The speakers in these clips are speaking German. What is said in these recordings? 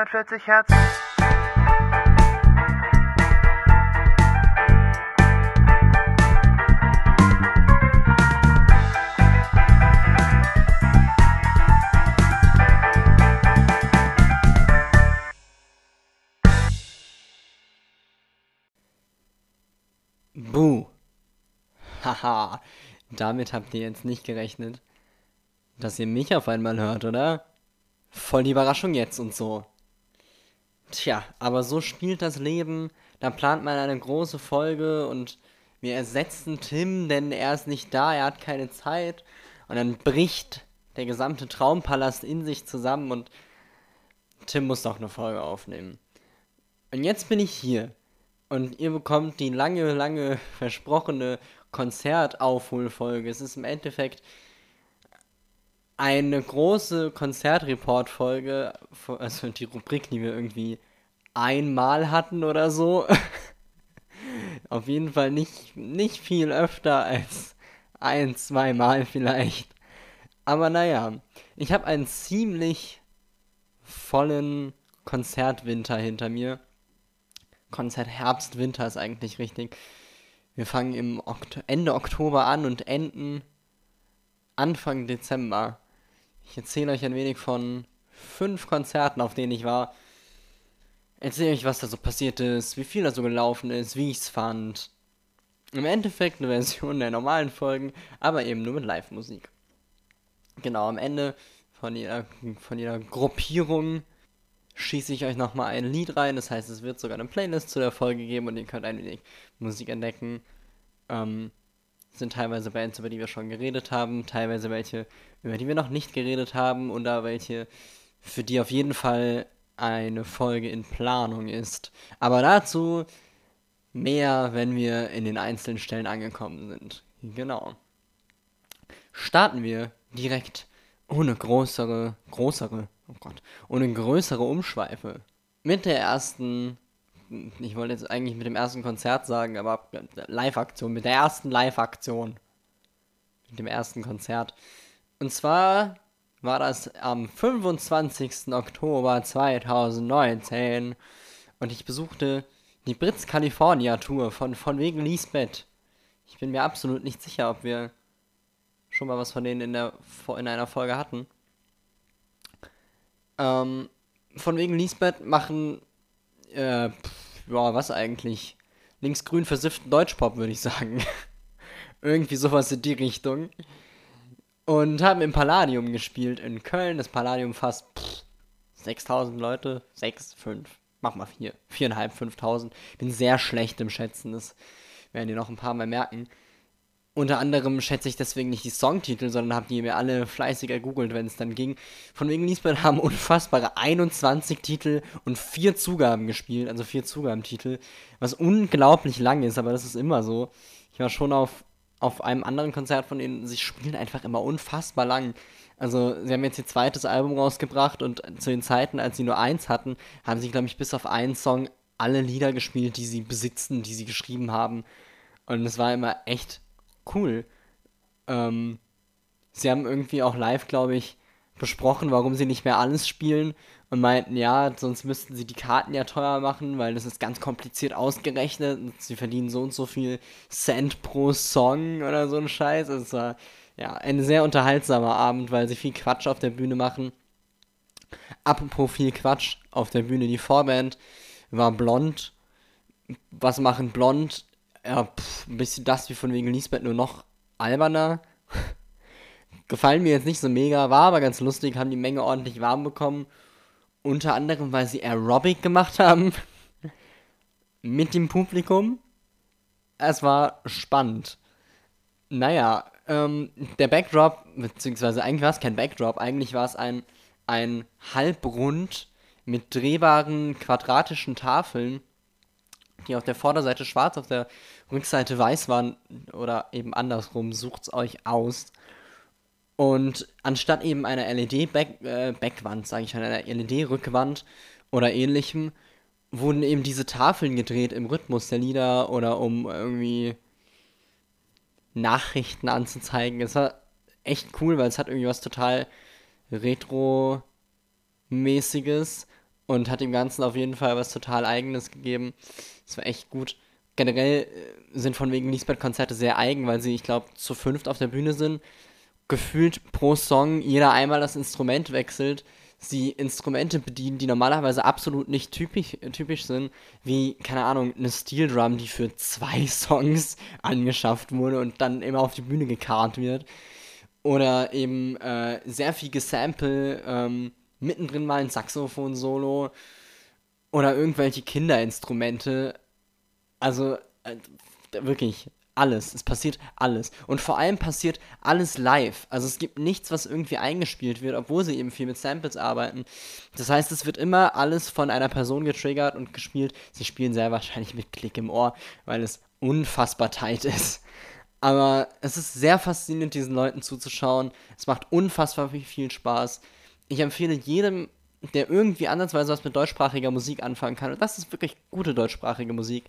140 Hertz. Buh. Haha, damit habt ihr jetzt nicht gerechnet, dass ihr mich auf einmal hört, oder? Voll die Überraschung jetzt und so. Tja, aber so spielt das Leben. Da plant man eine große Folge und wir ersetzen Tim, denn er ist nicht da, er hat keine Zeit. Und dann bricht der gesamte Traumpalast in sich zusammen und Tim muss doch eine Folge aufnehmen. Und jetzt bin ich hier. Und ihr bekommt die lange, lange versprochene Konzertaufholfolge. Es ist im Endeffekt eine große Konzertreport-Folge, also die Rubrik, die wir irgendwie einmal hatten oder so. Auf jeden Fall nicht, nicht viel öfter als ein, zweimal vielleicht. Aber naja, ich habe einen ziemlich vollen Konzertwinter hinter mir. Konzert Winter ist eigentlich richtig. Wir fangen im Okt Ende Oktober an und enden Anfang Dezember. Ich erzähle euch ein wenig von fünf Konzerten, auf denen ich war. Erzähle euch, was da so passiert ist, wie viel da so gelaufen ist, wie ich es fand. Im Endeffekt eine Version der normalen Folgen, aber eben nur mit Live-Musik. Genau, am Ende von jeder, von jeder Gruppierung schieße ich euch nochmal ein Lied rein. Das heißt, es wird sogar eine Playlist zu der Folge geben und ihr könnt ein wenig Musik entdecken. Ähm, sind teilweise Bands, über die wir schon geredet haben, teilweise welche, über die wir noch nicht geredet haben oder welche, für die auf jeden Fall eine Folge in Planung ist. Aber dazu mehr, wenn wir in den einzelnen Stellen angekommen sind. Genau. Starten wir direkt ohne größere, größere, oh Gott, ohne größere Umschweife. Mit der ersten, ich wollte jetzt eigentlich mit dem ersten Konzert sagen, aber Live-Aktion, mit der ersten Live-Aktion. Mit dem ersten Konzert. Und zwar war das am 25. Oktober 2019 und ich besuchte die Brits California Tour von, von wegen Lisbeth. Ich bin mir absolut nicht sicher, ob wir schon mal was von denen in, der, in einer Folge hatten. Ähm, von wegen Lisbeth machen, äh, pff, ja, was eigentlich? Linksgrün versifften Deutschpop, würde ich sagen. Irgendwie sowas in die Richtung. Und haben im Palladium gespielt in Köln. Das Palladium fast pff, 6000 Leute. 6, 5, mach mal 4. 4.500, 5000. Bin sehr schlecht im Schätzen. Das werden die noch ein paar Mal merken. Unter anderem schätze ich deswegen nicht die Songtitel, sondern habe die mir alle fleißig ergoogelt, wenn es dann ging. Von wegen Lisbeth haben unfassbare 21 Titel und vier Zugaben gespielt, also vier Zugabentitel, was unglaublich lang ist, aber das ist immer so. Ich war schon auf, auf einem anderen Konzert von denen, sie spielen einfach immer unfassbar lang. Also, sie haben jetzt ihr zweites Album rausgebracht und zu den Zeiten, als sie nur eins hatten, haben sie, glaube ich, bis auf einen Song alle Lieder gespielt, die sie besitzen, die sie geschrieben haben. Und es war immer echt cool. Ähm, sie haben irgendwie auch live, glaube ich, besprochen, warum sie nicht mehr alles spielen und meinten, ja, sonst müssten sie die Karten ja teuer machen, weil das ist ganz kompliziert ausgerechnet und sie verdienen so und so viel Cent pro Song oder so ein Scheiß. Es war ja ein sehr unterhaltsamer Abend, weil sie viel Quatsch auf der Bühne machen. Apropos viel Quatsch auf der Bühne, die Vorband war blond. Was machen blond? Ja, pff, ein bisschen das wie von wegen Lisbeth, nur noch alberner. Gefallen mir jetzt nicht so mega, war aber ganz lustig, haben die Menge ordentlich warm bekommen. Unter anderem, weil sie Aerobic gemacht haben. Mit dem Publikum. Es war spannend. Naja, ähm, der Backdrop, beziehungsweise eigentlich war es kein Backdrop, eigentlich war es ein, ein Halbrund mit drehbaren quadratischen Tafeln die auf der Vorderseite schwarz, auf der Rückseite weiß waren oder eben andersrum, sucht's euch aus. Und anstatt eben einer LED-Backwand, äh, sage ich, einer LED-Rückwand oder ähnlichem, wurden eben diese Tafeln gedreht im Rhythmus der Lieder oder um irgendwie Nachrichten anzuzeigen. Es war echt cool, weil es hat irgendwie was total Retro-mäßiges und hat dem Ganzen auf jeden Fall was total Eigenes gegeben. Das war echt gut. Generell äh, sind von wegen Lisbeth-Konzerte sehr eigen, weil sie, ich glaube, zu fünft auf der Bühne sind. Gefühlt pro Song jeder einmal das Instrument wechselt. Sie Instrumente bedienen, die normalerweise absolut nicht typisch, typisch sind, wie, keine Ahnung, eine Steel Drum, die für zwei Songs angeschafft wurde und dann immer auf die Bühne gekarrt wird. Oder eben äh, sehr viel Gesample, ähm, mittendrin mal ein Saxophon-Solo oder irgendwelche Kinderinstrumente. Also äh, wirklich alles. Es passiert alles. Und vor allem passiert alles live. Also es gibt nichts, was irgendwie eingespielt wird, obwohl sie eben viel mit Samples arbeiten. Das heißt, es wird immer alles von einer Person getriggert und gespielt. Sie spielen sehr wahrscheinlich mit Klick im Ohr, weil es unfassbar tight ist. Aber es ist sehr faszinierend, diesen Leuten zuzuschauen. Es macht unfassbar viel Spaß ich empfehle jedem, der irgendwie ansatzweise was mit deutschsprachiger Musik anfangen kann, und das ist wirklich gute deutschsprachige Musik,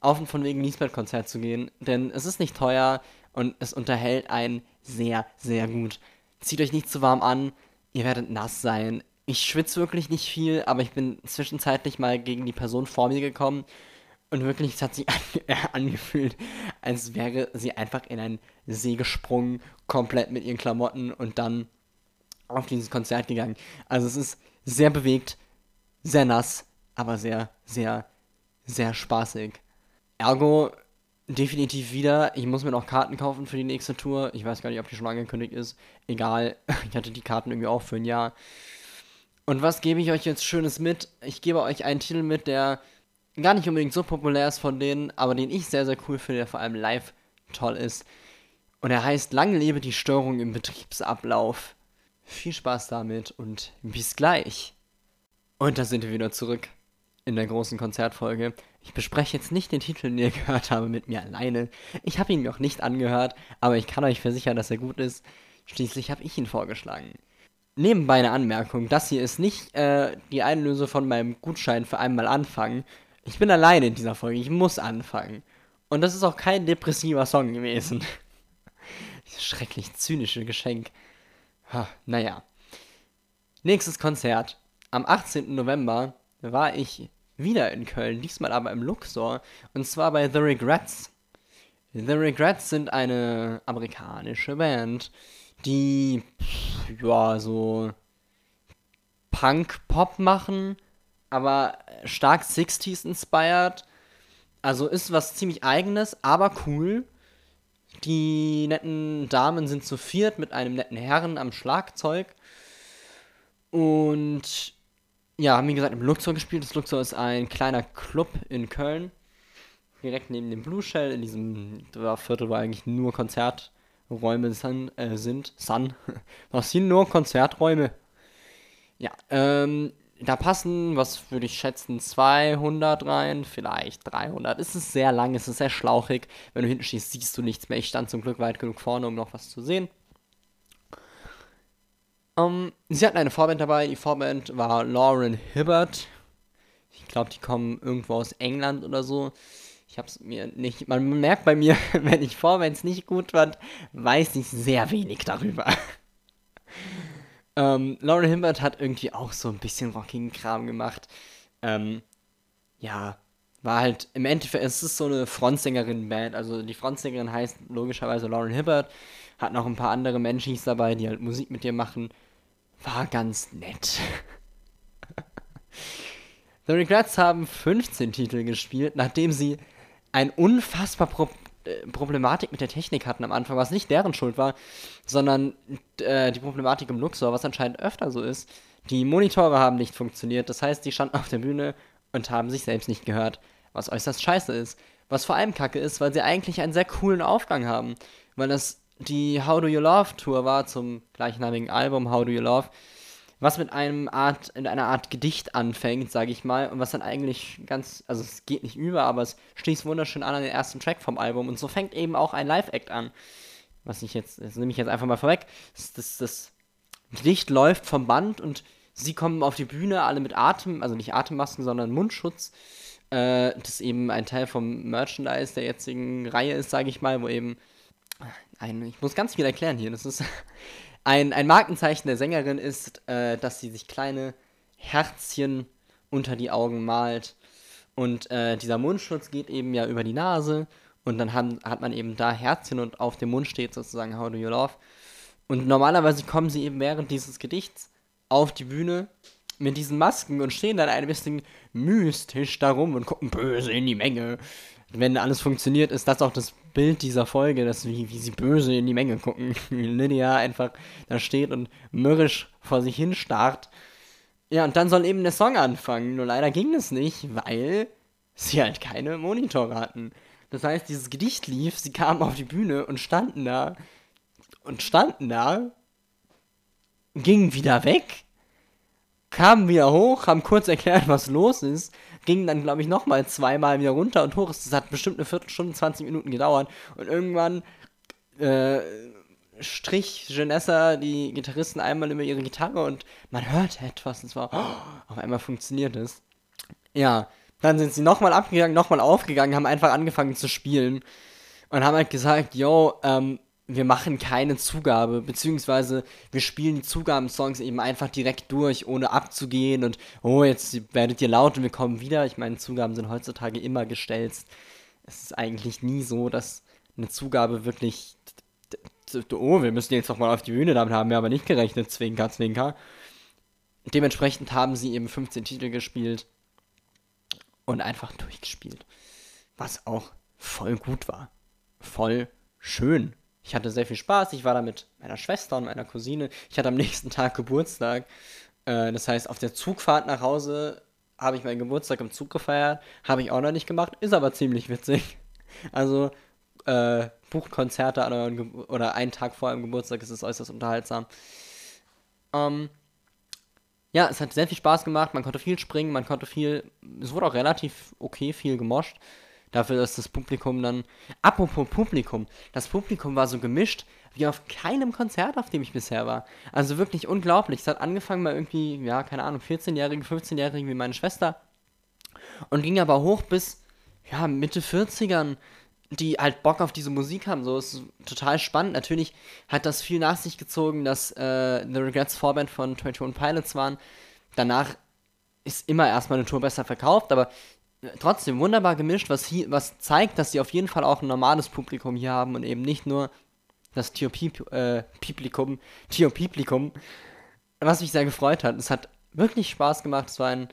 auf ein von wegen Lisbeth-Konzert zu gehen, denn es ist nicht teuer und es unterhält einen sehr, sehr gut. Zieht euch nicht zu warm an, ihr werdet nass sein. Ich schwitze wirklich nicht viel, aber ich bin zwischenzeitlich mal gegen die Person vor mir gekommen und wirklich, es hat sich angefühlt, als wäre sie einfach in einen See gesprungen, komplett mit ihren Klamotten und dann auf dieses Konzert gegangen. Also es ist sehr bewegt, sehr nass, aber sehr, sehr, sehr spaßig. Ergo definitiv wieder. Ich muss mir noch Karten kaufen für die nächste Tour. Ich weiß gar nicht, ob die schon angekündigt ist. Egal, ich hatte die Karten irgendwie auch für ein Jahr. Und was gebe ich euch jetzt Schönes mit? Ich gebe euch einen Titel mit, der gar nicht unbedingt so populär ist von denen, aber den ich sehr, sehr cool finde, der vor allem live toll ist. Und er heißt Lange lebe die Störung im Betriebsablauf. Viel Spaß damit und bis gleich. Und da sind wir wieder zurück in der großen Konzertfolge. Ich bespreche jetzt nicht den Titel, den ihr gehört habe, mit mir alleine. Ich habe ihn noch nicht angehört, aber ich kann euch versichern, dass er gut ist. Schließlich habe ich ihn vorgeschlagen. Nebenbei eine Anmerkung, das hier ist nicht äh, die Einlöse von meinem Gutschein für einmal anfangen. Ich bin alleine in dieser Folge, ich muss anfangen. Und das ist auch kein depressiver Song gewesen. Schrecklich zynische Geschenk. Ha, naja. Nächstes Konzert. Am 18. November war ich wieder in Köln, diesmal aber im Luxor, und zwar bei The Regrets. The Regrets sind eine amerikanische Band, die, ja, so Punk-Pop machen, aber stark 60s inspired. Also ist was ziemlich eigenes, aber cool. Die netten Damen sind zu viert mit einem netten Herren am Schlagzeug. Und ja, haben wie gesagt im Luxor gespielt. Das Luxor ist ein kleiner Club in Köln. Direkt neben dem Blue Shell. In diesem Viertel, wo eigentlich nur Konzerträume sind. Äh, sind. Sun. Das sind nur Konzerträume. Ja, ähm, da passen, was würde ich schätzen, 200 rein, vielleicht 300. Es ist sehr lang, es ist sehr schlauchig. Wenn du hinten stehst, siehst du nichts mehr. Ich stand zum Glück weit genug vorne, um noch was zu sehen. Um, ähm, sie hatten eine Vorband dabei. Die Vorband war Lauren Hibbert. Ich glaube, die kommen irgendwo aus England oder so. Ich habe es mir nicht. Man merkt bei mir, wenn ich Vorbands nicht gut fand, weiß ich sehr wenig darüber. Ähm, Lauren Himbert hat irgendwie auch so ein bisschen rockigen Kram gemacht. Ähm, ja, war halt, im Endeffekt, es ist so eine Frontsängerin-Band. Also die Frontsängerin heißt logischerweise Lauren Hibbert. Hat noch ein paar andere Menschen dabei, die halt Musik mit dir machen. War ganz nett. The Regrets haben 15 Titel gespielt, nachdem sie ein unfassbar Problematik mit der Technik hatten am Anfang, was nicht deren Schuld war, sondern äh, die Problematik im Luxor, was anscheinend öfter so ist. Die Monitore haben nicht funktioniert, das heißt, die standen auf der Bühne und haben sich selbst nicht gehört, was äußerst scheiße ist. Was vor allem kacke ist, weil sie eigentlich einen sehr coolen Aufgang haben. Weil das die How Do You Love Tour war zum gleichnamigen Album How Do You Love was mit einem Art, in einer Art Gedicht anfängt, sage ich mal, und was dann eigentlich ganz, also es geht nicht über, aber es schließt wunderschön an an den ersten Track vom Album und so fängt eben auch ein Live-Act an. Was ich jetzt, das nehme ich jetzt einfach mal vorweg. Das, das, das Gedicht läuft vom Band und sie kommen auf die Bühne, alle mit Atem, also nicht Atemmasken, sondern Mundschutz. Äh, das eben ein Teil vom Merchandise der jetzigen Reihe ist, sage ich mal, wo eben ein, ich muss ganz viel erklären hier. Das ist ein, ein Markenzeichen der Sängerin ist, äh, dass sie sich kleine Herzchen unter die Augen malt. Und äh, dieser Mundschutz geht eben ja über die Nase. Und dann haben, hat man eben da Herzchen und auf dem Mund steht sozusagen How do you love. Und normalerweise kommen sie eben während dieses Gedichts auf die Bühne mit diesen Masken und stehen dann ein bisschen mystisch darum und gucken böse in die Menge. Wenn alles funktioniert, ist das auch das Bild dieser Folge, dass wie, wie sie böse in die Menge gucken. Wie Lydia einfach da steht und mürrisch vor sich hin starrt. Ja, und dann soll eben der Song anfangen. Nur leider ging es nicht, weil sie halt keine Monitore hatten. Das heißt, dieses Gedicht lief, sie kamen auf die Bühne und standen da. Und standen da. Gingen wieder weg kamen wieder hoch, haben kurz erklärt, was los ist, gingen dann, glaube ich, nochmal zweimal wieder runter und hoch. Das hat bestimmt eine Viertelstunde, 20 Minuten gedauert. Und irgendwann äh, strich Janessa die Gitarristen einmal über ihre Gitarre und man hörte etwas und zwar, oh, auf einmal funktioniert es. Ja, dann sind sie nochmal abgegangen, nochmal aufgegangen, haben einfach angefangen zu spielen und haben halt gesagt, yo, ähm, wir machen keine Zugabe, beziehungsweise wir spielen die Zugabensongs eben einfach direkt durch, ohne abzugehen und, oh, jetzt werdet ihr laut und wir kommen wieder. Ich meine, Zugaben sind heutzutage immer gestellt. Es ist eigentlich nie so, dass eine Zugabe wirklich, oh, wir müssen jetzt noch mal auf die Bühne, damit haben wir aber nicht gerechnet, Zwinker, Zwinker. Dementsprechend haben sie eben 15 Titel gespielt und einfach durchgespielt. Was auch voll gut war. Voll schön ich hatte sehr viel Spaß. Ich war da mit meiner Schwester und meiner Cousine. Ich hatte am nächsten Tag Geburtstag. Äh, das heißt, auf der Zugfahrt nach Hause habe ich meinen Geburtstag im Zug gefeiert. Habe ich auch noch nicht gemacht. Ist aber ziemlich witzig. Also, äh, bucht Konzerte an euren Ge oder einen Tag vor eurem Geburtstag. Es ist äußerst unterhaltsam. Ähm, ja, es hat sehr viel Spaß gemacht. Man konnte viel springen. Man konnte viel. Es wurde auch relativ okay viel gemoscht. Dafür, dass das Publikum dann. Apropos Publikum. Das Publikum war so gemischt wie auf keinem Konzert, auf dem ich bisher war. Also wirklich unglaublich. Es hat angefangen bei irgendwie, ja, keine Ahnung, 14-Jährigen, 15-Jährigen wie meine Schwester. Und ging aber hoch bis, ja, Mitte 40ern, die halt Bock auf diese Musik haben. So ist total spannend. Natürlich hat das viel nach sich gezogen, dass äh, The Regrets Vorband von 21 Pilots waren. Danach ist immer erstmal eine Tour besser verkauft, aber trotzdem wunderbar gemischt, was, hier, was zeigt, dass sie auf jeden Fall auch ein normales Publikum hier haben und eben nicht nur das Tio-Publikum, äh, Tio-Publikum, was mich sehr gefreut hat. Es hat wirklich Spaß gemacht. Es war ein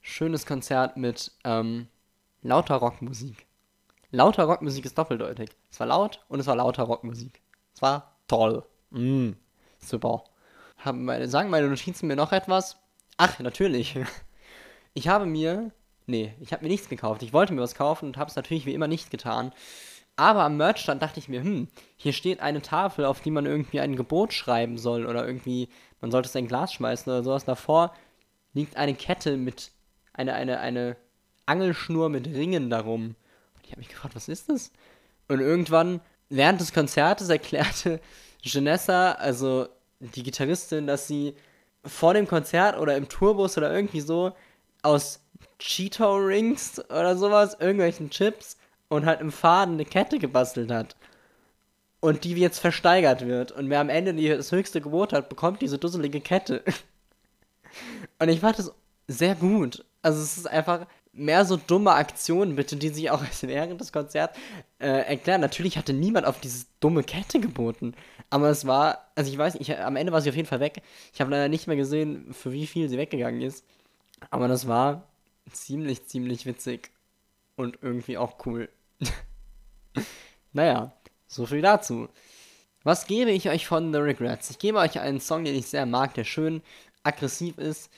schönes Konzert mit ähm, lauter Rockmusik. Lauter Rockmusik ist doppeldeutig. Es war laut und es war lauter Rockmusik. Es war toll. Mm, super. Haben meine, sagen meine Notizen mir noch etwas? Ach, natürlich. Ich habe mir Nee, ich habe mir nichts gekauft. Ich wollte mir was kaufen und habe es natürlich wie immer nicht getan. Aber am Merchstand dachte ich mir, hm, hier steht eine Tafel, auf die man irgendwie ein Gebot schreiben soll oder irgendwie, man sollte es in ein Glas schmeißen oder sowas. Davor liegt eine Kette mit, eine, eine, eine Angelschnur mit Ringen darum. Und ich habe mich gefragt, was ist das? Und irgendwann, während des Konzertes, erklärte Janessa, also die Gitarristin, dass sie vor dem Konzert oder im Tourbus oder irgendwie so aus Cheeto-Rings oder sowas, irgendwelchen Chips und halt im Faden eine Kette gebastelt hat. Und die jetzt versteigert wird. Und wer am Ende die, das höchste Gebot hat, bekommt diese dusselige Kette. und ich fand das sehr gut. Also es ist einfach mehr so dumme Aktionen, bitte, die sich auch während des Konzerts äh, erklären. Natürlich hatte niemand auf diese dumme Kette geboten. Aber es war, also ich weiß nicht, ich, am Ende war sie auf jeden Fall weg. Ich habe leider nicht mehr gesehen, für wie viel sie weggegangen ist. Aber das war ziemlich, ziemlich witzig und irgendwie auch cool. naja, so viel dazu. Was gebe ich euch von The Regrets? Ich gebe euch einen Song, den ich sehr mag, der schön aggressiv ist.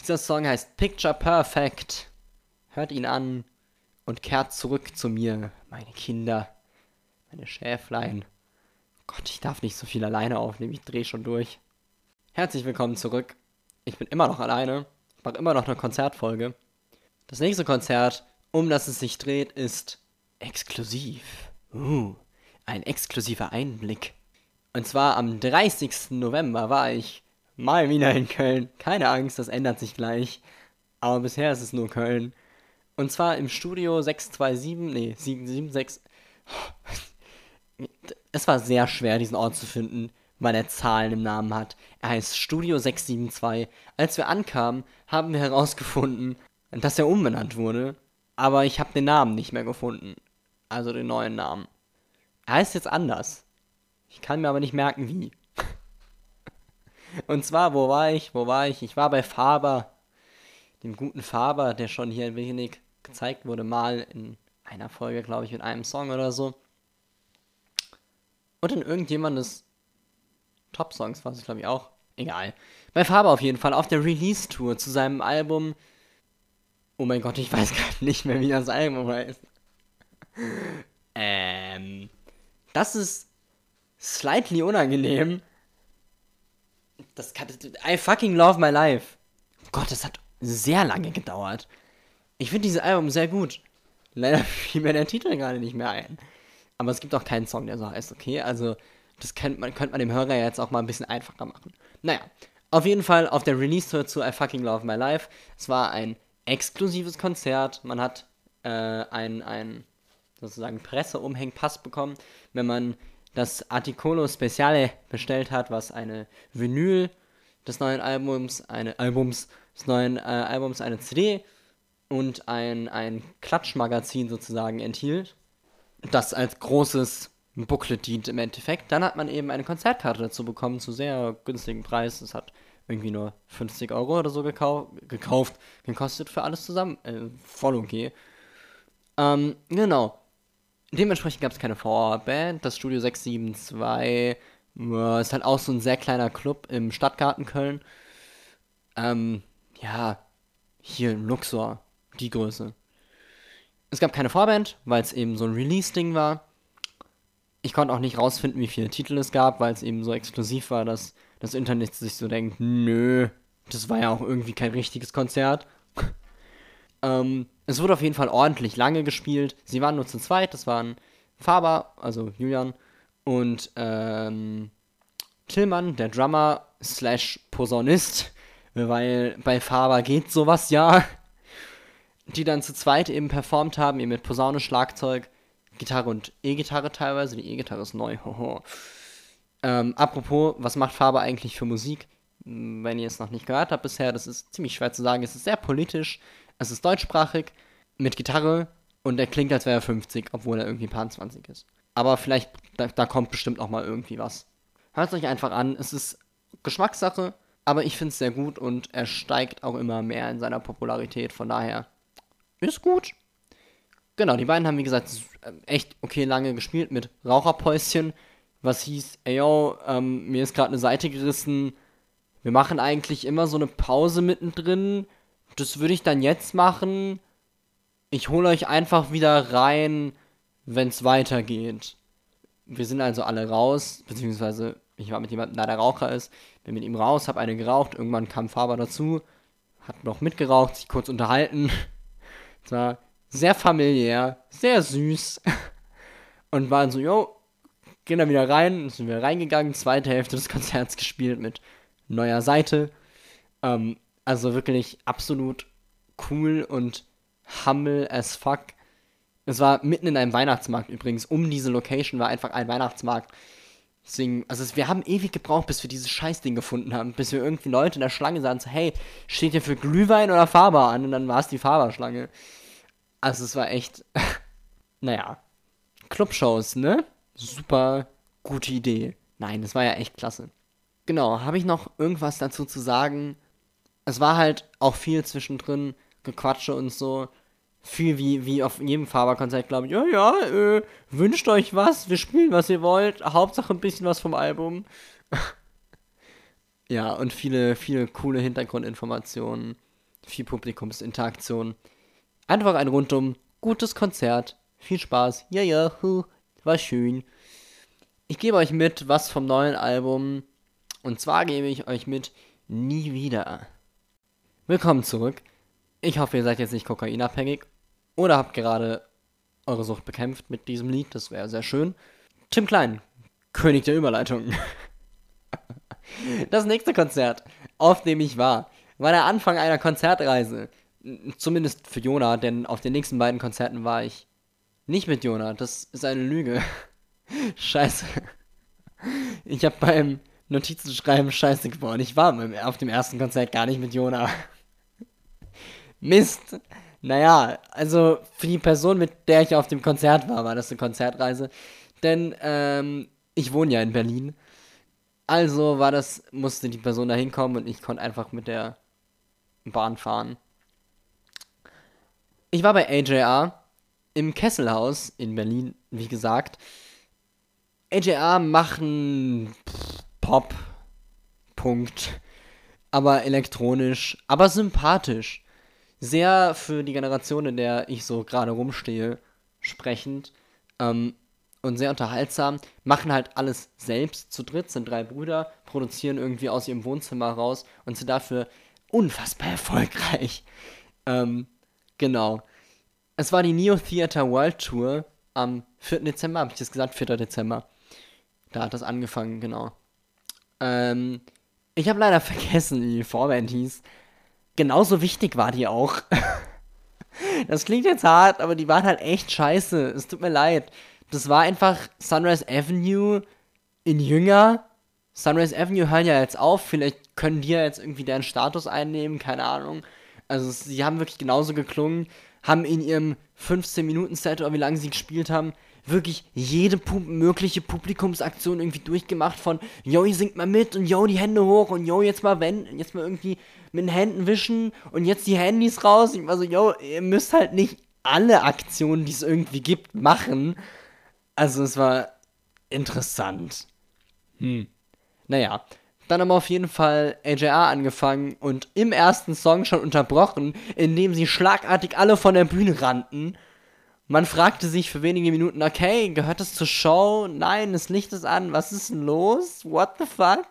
Dieser Song heißt Picture Perfect. Hört ihn an und kehrt zurück zu mir, meine Kinder, meine Schäflein. Gott, ich darf nicht so viel alleine aufnehmen, ich drehe schon durch. Herzlich willkommen zurück. Ich bin immer noch alleine, mache immer noch eine Konzertfolge. Das nächste Konzert, um das es sich dreht, ist exklusiv. Uh, ein exklusiver Einblick. Und zwar am 30. November war ich mal wieder in Köln. Keine Angst, das ändert sich gleich. Aber bisher ist es nur Köln. Und zwar im Studio 627, nee, 776. Es war sehr schwer, diesen Ort zu finden, weil er Zahlen im Namen hat. Er heißt Studio 672. Als wir ankamen, haben wir herausgefunden, dass er umbenannt wurde, aber ich habe den Namen nicht mehr gefunden. Also den neuen Namen. Er heißt jetzt anders. Ich kann mir aber nicht merken, wie. Und zwar, wo war ich? Wo war ich? Ich war bei Faber, dem guten Faber, der schon hier ein wenig gezeigt wurde, mal in einer Folge, glaube ich, mit einem Song oder so. Und in irgendjemandes Top-Songs war es, glaube ich, auch. Egal. Bei Faber auf jeden Fall auf der Release-Tour zu seinem Album. Oh mein Gott, ich weiß gar nicht mehr, wie das Album heißt. ähm. Das ist slightly unangenehm. Das kann. I fucking love my life. Gott, das hat sehr lange gedauert. Ich finde dieses Album sehr gut. Leider fiel mir der Titel gerade nicht mehr ein. Aber es gibt auch keinen Song, der so heißt, okay? Also, das könnte man, könnte man dem Hörer jetzt auch mal ein bisschen einfacher machen. Naja, auf jeden Fall auf der Release-Tour zu I Fucking Love My Life. Es war ein exklusives Konzert. Man hat äh, ein, ein sozusagen Presseumhängpass bekommen, wenn man das Articolo Speciale bestellt hat, was eine Vinyl des neuen Albums, eine Albums, des neuen äh, Albums, eine CD und ein, ein Klatschmagazin sozusagen enthielt, das als großes Booklet dient im Endeffekt. Dann hat man eben eine Konzertkarte dazu bekommen, zu sehr günstigen Preis. Es hat irgendwie nur 50 Euro oder so gekau gekauft, gekostet für alles zusammen. Äh, voll okay. Ähm, genau. Dementsprechend gab es keine Vorband. Das Studio 672 äh, ist halt auch so ein sehr kleiner Club im Stadtgarten Köln. Ähm, ja, hier in Luxor, die Größe. Es gab keine Vorband, weil es eben so ein Release-Ding war. Ich konnte auch nicht rausfinden, wie viele Titel es gab, weil es eben so exklusiv war, dass das Internet sich so denkt, nö, das war ja auch irgendwie kein richtiges Konzert. ähm, es wurde auf jeden Fall ordentlich lange gespielt. Sie waren nur zu zweit, das waren Faber, also Julian, und ähm, Tillmann, der Drummer slash Posaunist, weil bei Faber geht sowas ja, die dann zu zweit eben performt haben, eben mit Posaune, Schlagzeug Gitarre und E-Gitarre teilweise. Die E-Gitarre ist neu. ähm, apropos, was macht Faber eigentlich für Musik? Hm, wenn ihr es noch nicht gehört habt bisher, das ist ziemlich schwer zu sagen. Es ist sehr politisch, es ist deutschsprachig, mit Gitarre und er klingt, als wäre er 50, obwohl er irgendwie paar 20 ist. Aber vielleicht, da, da kommt bestimmt auch mal irgendwie was. Hört es euch einfach an, es ist Geschmackssache, aber ich finde es sehr gut und er steigt auch immer mehr in seiner Popularität, von daher ist gut. Genau, die beiden haben, wie gesagt, ähm, echt okay lange gespielt mit Raucherpäuschen, was hieß, ey yo, ähm, mir ist gerade eine Seite gerissen, wir machen eigentlich immer so eine Pause mittendrin, das würde ich dann jetzt machen, ich hole euch einfach wieder rein, wenn es weitergeht. Wir sind also alle raus, beziehungsweise ich war mit jemandem, der der Raucher ist, bin mit ihm raus, hab eine geraucht, irgendwann kam Faber dazu, hat noch mitgeraucht, sich kurz unterhalten. Es war sehr familiär, sehr süß. Und waren so, yo, gehen da wieder rein, sind wir reingegangen, zweite Hälfte des Konzerts gespielt mit neuer Seite. Ähm, also wirklich absolut cool und humble as fuck. Es war mitten in einem Weihnachtsmarkt übrigens. Um diese Location war einfach ein Weihnachtsmarkt. Deswegen, also wir haben ewig gebraucht, bis wir dieses Scheißding gefunden haben. Bis wir irgendwie Leute in der Schlange sahen, so, hey, steht hier für Glühwein oder Faber an? Und dann war es die Faberschlange. Also es war echt, naja, Clubshows, ne? Super gute Idee. Nein, das war ja echt klasse. Genau, habe ich noch irgendwas dazu zu sagen? Es war halt auch viel zwischendrin, Gequatsche und so. Viel wie, wie auf jedem Faberkonzert, glaube ich. Ja, ja, äh, wünscht euch was, wir spielen, was ihr wollt. Hauptsache ein bisschen was vom Album. ja, und viele, viele coole Hintergrundinformationen. Viel Publikumsinteraktion. Einfach ein rundum gutes Konzert. Viel Spaß. Ja, ja, war schön. Ich gebe euch mit was vom neuen Album. Und zwar gebe ich euch mit Nie wieder. Willkommen zurück. Ich hoffe, ihr seid jetzt nicht kokainabhängig oder habt gerade eure Sucht bekämpft mit diesem Lied. Das wäre sehr schön. Tim Klein, König der Überleitung. Das nächste Konzert, auf dem ich war, war der Anfang einer Konzertreise. Zumindest für Jona, denn auf den nächsten beiden Konzerten war ich nicht mit Jona. Das ist eine Lüge. Scheiße. Ich habe beim, Notizen schreiben scheiße geworden. Ich war auf dem ersten Konzert gar nicht mit Jona. Mist. Naja, also für die Person, mit der ich auf dem Konzert war, war das eine Konzertreise. Denn ähm, ich wohne ja in Berlin. Also war das, musste die Person da hinkommen und ich konnte einfach mit der Bahn fahren. Ich war bei AJR im Kesselhaus in Berlin, wie gesagt. AJR machen Pop, Punkt. Aber elektronisch, aber sympathisch. Sehr für die Generation, in der ich so gerade rumstehe, sprechend. Ähm, und sehr unterhaltsam. Machen halt alles selbst zu dritt, sind drei Brüder, produzieren irgendwie aus ihrem Wohnzimmer raus und sind dafür unfassbar erfolgreich. Ähm, genau. Es war die Neo Theater World Tour am 4. Dezember, habe ich das gesagt? 4. Dezember. Da hat das angefangen, genau. Ähm, ich habe leider vergessen, wie die Vorband hieß. Genauso wichtig war die auch. das klingt jetzt hart, aber die waren halt echt scheiße. Es tut mir leid. Das war einfach Sunrise Avenue in jünger. Sunrise Avenue hören ja jetzt auf. Vielleicht können die ja jetzt irgendwie deren Status einnehmen. Keine Ahnung. Also, sie haben wirklich genauso geklungen. Haben in ihrem 15-Minuten-Set oder wie lange sie gespielt haben, wirklich jede pu mögliche Publikumsaktion irgendwie durchgemacht von yo, ihr singt mal mit und yo, die Hände hoch und yo, jetzt mal wenden, jetzt mal irgendwie mit den Händen wischen und jetzt die Handys raus. Ich war so, yo, ihr müsst halt nicht alle Aktionen, die es irgendwie gibt, machen. Also es war interessant. Hm. Naja, dann haben auf jeden Fall AJR angefangen und im ersten Song schon unterbrochen, indem sie schlagartig alle von der Bühne rannten. Man fragte sich für wenige Minuten, okay, gehört das zur Show? Nein, das Licht ist an, was ist denn los? What the fuck?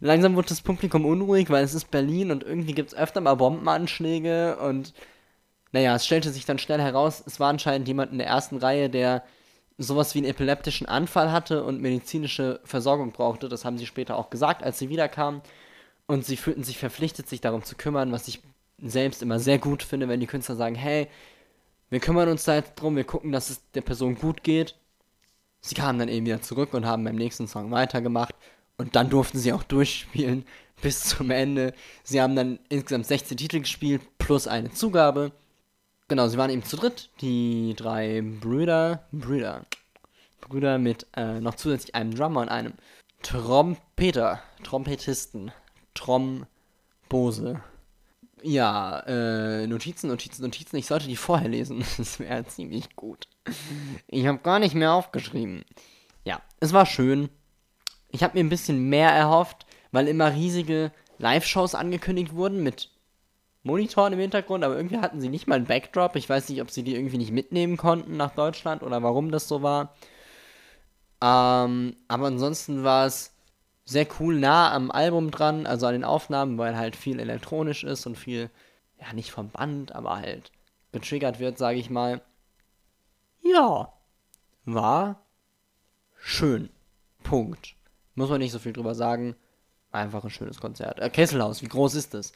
Langsam wurde das Publikum unruhig, weil es ist Berlin und irgendwie gibt es öfter mal Bombenanschläge und naja, es stellte sich dann schnell heraus, es war anscheinend jemand in der ersten Reihe, der sowas wie einen epileptischen Anfall hatte und medizinische Versorgung brauchte. Das haben sie später auch gesagt, als sie wiederkamen. Und sie fühlten sich verpflichtet, sich darum zu kümmern, was ich selbst immer sehr gut finde, wenn die Künstler sagen, hey, wir kümmern uns da jetzt drum, wir gucken, dass es der Person gut geht. Sie kamen dann eben wieder zurück und haben beim nächsten Song weitergemacht. Und dann durften sie auch durchspielen bis zum Ende. Sie haben dann insgesamt 16 Titel gespielt, plus eine Zugabe. Genau, sie waren eben zu dritt. Die drei Brüder. Brüder. Brüder mit äh, noch zusätzlich einem Drummer und einem Trompeter. Trompetisten. Trombose. Ja, äh, Notizen, Notizen, Notizen. Ich sollte die vorher lesen. Das wäre ziemlich gut. Ich habe gar nicht mehr aufgeschrieben. Ja, es war schön. Ich habe mir ein bisschen mehr erhofft, weil immer riesige Live-Shows angekündigt wurden mit Monitoren im Hintergrund, aber irgendwie hatten sie nicht mal einen Backdrop. Ich weiß nicht, ob sie die irgendwie nicht mitnehmen konnten nach Deutschland oder warum das so war. Ähm, aber ansonsten war es sehr cool nah am Album dran, also an den Aufnahmen, weil halt viel elektronisch ist und viel, ja, nicht vom Band, aber halt getriggert wird, sage ich mal. Ja, war schön. Punkt. Muss man nicht so viel drüber sagen. Einfach ein schönes Konzert. Äh, Kesselhaus, wie groß ist das?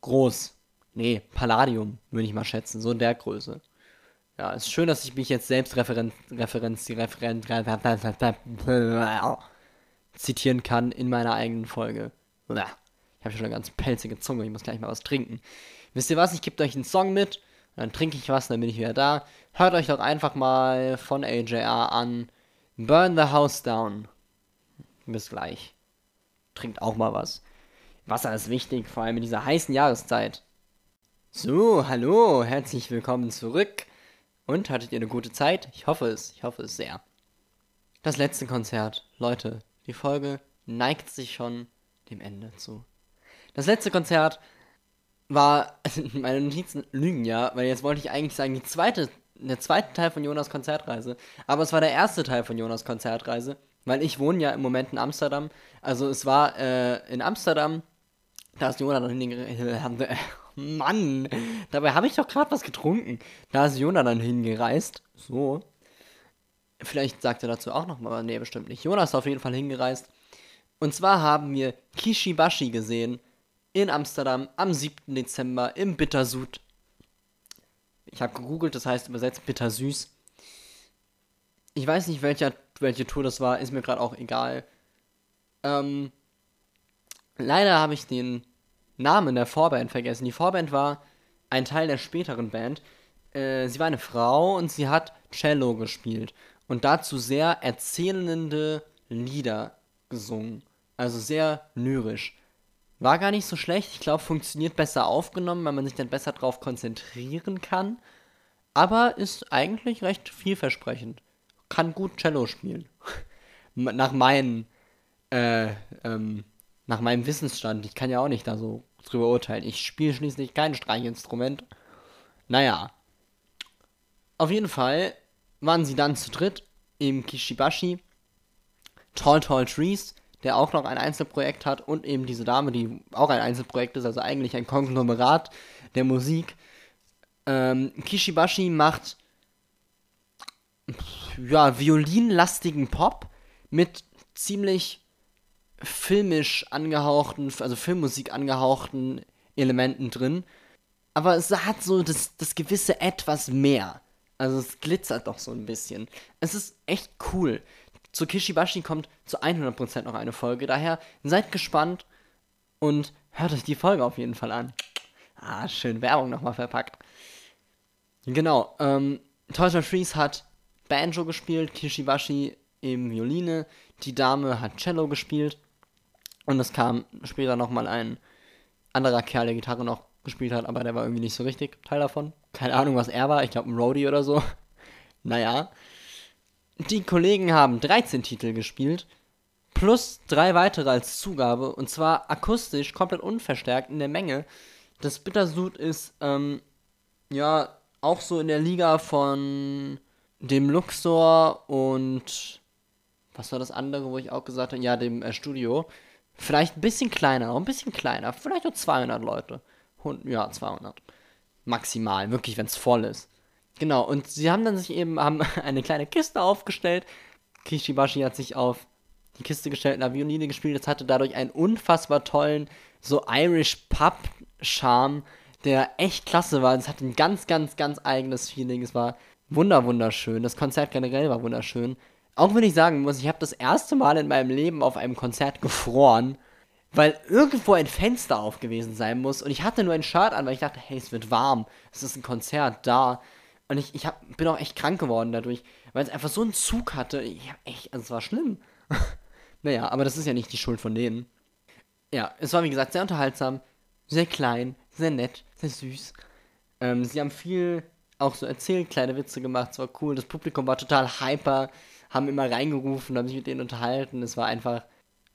Groß. Nee, Palladium, würde ich mal schätzen, so in der Größe. Ja, ist schön, dass ich mich jetzt selbst Referenz, Referenz, die Referenz, zitieren kann in meiner eigenen Folge. Ich habe schon eine ganz pelzige Zunge, ich muss gleich mal was trinken. Wisst ihr was, ich gebe euch einen Song mit, dann trinke ich was, dann bin ich wieder da. Hört euch doch einfach mal von AJR an. Burn the House Down. Bis gleich. Trinkt auch mal was. Wasser ist wichtig, vor allem in dieser heißen Jahreszeit. So, hallo, herzlich willkommen zurück. Und hattet ihr eine gute Zeit? Ich hoffe es, ich hoffe es sehr. Das letzte Konzert, Leute, die Folge neigt sich schon dem Ende zu. Das letzte Konzert war, meine Notizen lügen ja, weil jetzt wollte ich eigentlich sagen, die zweite, der zweite Teil von Jonas Konzertreise. Aber es war der erste Teil von Jonas Konzertreise, weil ich wohne ja im Moment in Amsterdam. Also es war äh, in Amsterdam, da ist Jonas dann hingegangen. Mann, dabei habe ich doch gerade was getrunken. Da ist Jonah dann hingereist. So. Vielleicht sagt er dazu auch nochmal, nee, bestimmt nicht. Jonas ist auf jeden Fall hingereist. Und zwar haben wir Kishibashi gesehen in Amsterdam am 7. Dezember im Bittersud. Ich habe gegoogelt, das heißt übersetzt bittersüß. Ich weiß nicht, welcher, welche Tour das war, ist mir gerade auch egal. Ähm, Leider habe ich den Namen der Vorband vergessen. Die Vorband war ein Teil der späteren Band. Äh, sie war eine Frau und sie hat Cello gespielt und dazu sehr erzählende Lieder gesungen. Also sehr lyrisch. War gar nicht so schlecht. Ich glaube, funktioniert besser aufgenommen, weil man sich dann besser darauf konzentrieren kann. Aber ist eigentlich recht vielversprechend. Kann gut Cello spielen. nach meinen, äh, ähm, nach meinem Wissensstand. Ich kann ja auch nicht da so drüber urteilen. Ich spiele schließlich kein Streichinstrument. Naja. Auf jeden Fall waren sie dann zu dritt im Kishibashi. Tall Tall Trees, der auch noch ein Einzelprojekt hat und eben diese Dame, die auch ein Einzelprojekt ist, also eigentlich ein Konglomerat der Musik. Ähm, Kishibashi macht ja, violinlastigen Pop mit ziemlich filmisch angehauchten, also Filmmusik angehauchten Elementen drin. Aber es hat so das, das gewisse etwas mehr. Also es glitzert doch so ein bisschen. Es ist echt cool. Zu Kishibashi kommt zu 100% noch eine Folge. Daher seid gespannt und hört euch die Folge auf jeden Fall an. Ah, schön Werbung nochmal verpackt. Genau, ähm, Toy Trees hat Banjo gespielt, Kishibashi eben Violine, die Dame hat Cello gespielt und es kam später nochmal ein anderer Kerl, der Gitarre noch gespielt hat, aber der war irgendwie nicht so richtig Teil davon. Keine Ahnung, was er war, ich glaube ein Roadie oder so. naja. Die Kollegen haben 13 Titel gespielt, plus drei weitere als Zugabe, und zwar akustisch, komplett unverstärkt in der Menge. Das Bittersud ist, ähm, ja, auch so in der Liga von dem Luxor und was war das andere, wo ich auch gesagt habe, ja, dem äh, Studio. Vielleicht ein bisschen kleiner, noch ein bisschen kleiner. Vielleicht nur 200 Leute. Ja, 200. Maximal, wirklich, wenn es voll ist. Genau, und sie haben dann sich eben haben eine kleine Kiste aufgestellt. Kishibashi hat sich auf die Kiste gestellt und eine Violine gespielt. Das hatte dadurch einen unfassbar tollen, so Irish Pub-Charme, der echt klasse war. Es hatte ein ganz, ganz, ganz eigenes Feeling. Es war wunder, wunderschön. Das Konzert generell war wunderschön. Auch wenn ich sagen muss, ich habe das erste Mal in meinem Leben auf einem Konzert gefroren, weil irgendwo ein Fenster auf gewesen sein muss und ich hatte nur ein Shirt an, weil ich dachte, hey, es wird warm, es ist ein Konzert da. Und ich, ich hab, bin auch echt krank geworden dadurch, weil es einfach so einen Zug hatte. Ich hab echt, also es war schlimm. naja, aber das ist ja nicht die Schuld von denen. Ja, es war wie gesagt sehr unterhaltsam, sehr klein, sehr nett, sehr süß. Ähm, sie haben viel auch so erzählt, kleine Witze gemacht, es war cool. Das Publikum war total hyper haben immer reingerufen, haben sich mit denen unterhalten. Es war einfach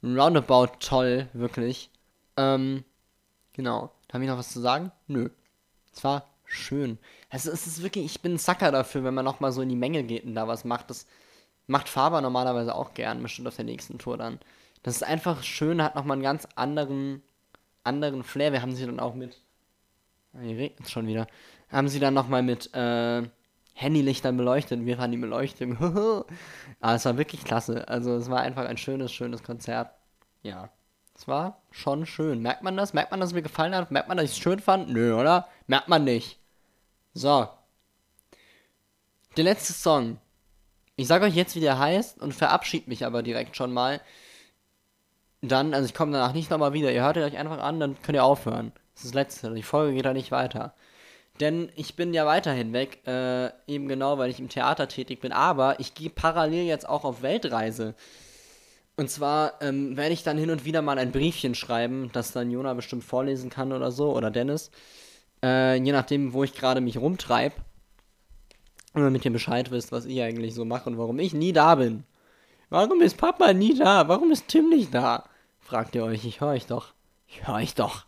roundabout toll, wirklich. Ähm, genau. Haben ich noch was zu sagen? Nö. Es war schön. Also es ist wirklich, ich bin ein Sucker dafür, wenn man nochmal so in die Menge geht und da was macht. Das macht Faber normalerweise auch gern, bestimmt auf der nächsten Tour dann. Das ist einfach schön, hat nochmal einen ganz anderen, anderen Flair. Wir haben sie dann auch mit. Hier regnet es schon wieder. Haben sie dann nochmal mit, äh, Handylichtern beleuchtet. Wir waren die Beleuchtung. Aber es war wirklich klasse. Also es war einfach ein schönes, schönes Konzert. Ja. Es war schon schön. Merkt man das? Merkt man, dass es mir gefallen hat? Merkt man, dass ich es schön fand? Nö, oder? Merkt man nicht. So. Der letzte Song. Ich sage euch jetzt, wie der heißt und verabschiede mich aber direkt schon mal. Dann, also ich komme danach nicht nochmal wieder. Ihr hört euch einfach an, dann könnt ihr aufhören. Das ist das letzte. Die Folge geht da nicht weiter. Denn ich bin ja weiterhin weg, äh, eben genau, weil ich im Theater tätig bin. Aber ich gehe parallel jetzt auch auf Weltreise. Und zwar ähm, werde ich dann hin und wieder mal ein Briefchen schreiben, das dann Jona bestimmt vorlesen kann oder so, oder Dennis. Äh, je nachdem, wo ich gerade mich rumtreibe. Und damit ihr Bescheid wisst, was ich eigentlich so mache und warum ich nie da bin. Warum ist Papa nie da? Warum ist Tim nicht da? Fragt ihr euch. Ich höre euch doch. Ich höre euch doch.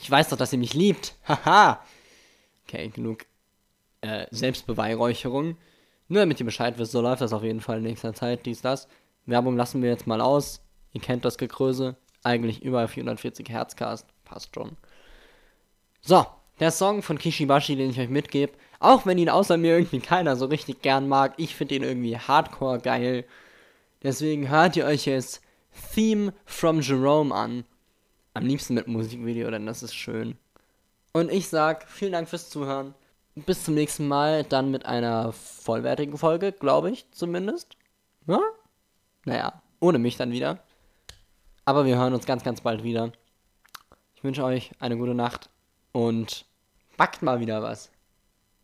Ich weiß doch, dass ihr mich liebt. Haha. Okay, genug äh, Selbstbeweihräucherung. Nur damit ihr Bescheid wisst, so läuft das auf jeden Fall in nächster Zeit, dies, das. Werbung lassen wir jetzt mal aus. Ihr kennt das Gekröse. Eigentlich über 440 Herzcast. Passt schon. So, der Song von Kishibashi, den ich euch mitgebe. Auch wenn ihn außer mir irgendwie keiner so richtig gern mag. Ich finde ihn irgendwie hardcore geil. Deswegen hört ihr euch jetzt Theme from Jerome an. Am liebsten mit Musikvideo, denn das ist schön. Und ich sag vielen Dank fürs Zuhören. Bis zum nächsten Mal, dann mit einer vollwertigen Folge, glaube ich zumindest. Ja? Naja, ohne mich dann wieder. Aber wir hören uns ganz, ganz bald wieder. Ich wünsche euch eine gute Nacht und backt mal wieder was.